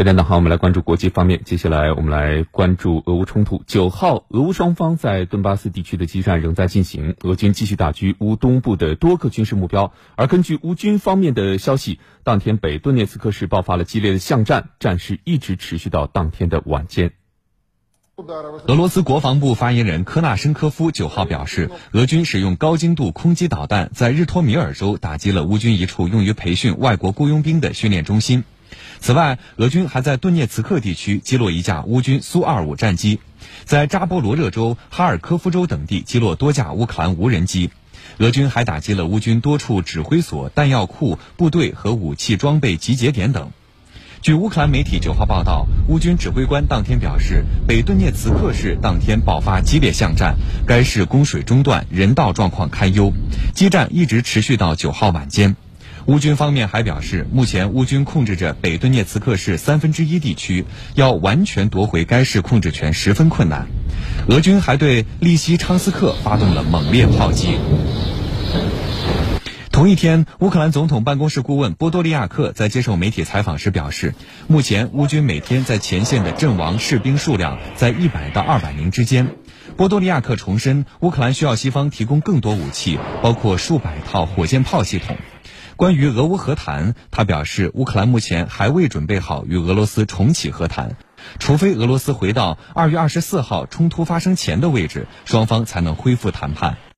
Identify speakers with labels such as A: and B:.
A: 这点呢，好，我们来关注国际方面。接下来，我们来关注俄乌冲突。九号，俄乌双方在顿巴斯地区的激战仍在进行，俄军继续打击乌东部的多个军事目标。而根据乌军方面的消息，当天北顿涅茨克市爆发了激烈的巷战，战事一直持续到当天的晚间。
B: 俄罗斯国防部发言人科纳申科夫九号表示，俄军使用高精度空基导弹，在日托米尔州打击了乌军一处用于培训外国雇佣兵的训练中心。此外，俄军还在顿涅茨克地区击落一架乌军苏 -25 战机，在扎波罗热州、哈尔科夫州等地击落多架乌克兰无人机。俄军还打击了乌军多处指挥所、弹药库、部队和武器装备集结点等。据乌克兰媒体九号报道，乌军指挥官当天表示，北顿涅茨克市当天爆发激烈巷战，该市供水中断，人道状况堪忧，激战一直持续到九号晚间。乌军方面还表示，目前乌军控制着北顿涅茨克市三分之一地区，要完全夺回该市控制权十分困难。俄军还对利西昌斯克发动了猛烈炮击。同一天，乌克兰总统办公室顾问波多利亚克在接受媒体采访时表示，目前乌军每天在前线的阵亡士兵数量在一百到二百名之间。波多利亚克重申，乌克兰需要西方提供更多武器，包括数百套火箭炮系统。关于俄乌和谈，他表示，乌克兰目前还未准备好与俄罗斯重启和谈，除非俄罗斯回到二月二十四号冲突发生前的位置，双方才能恢复谈判。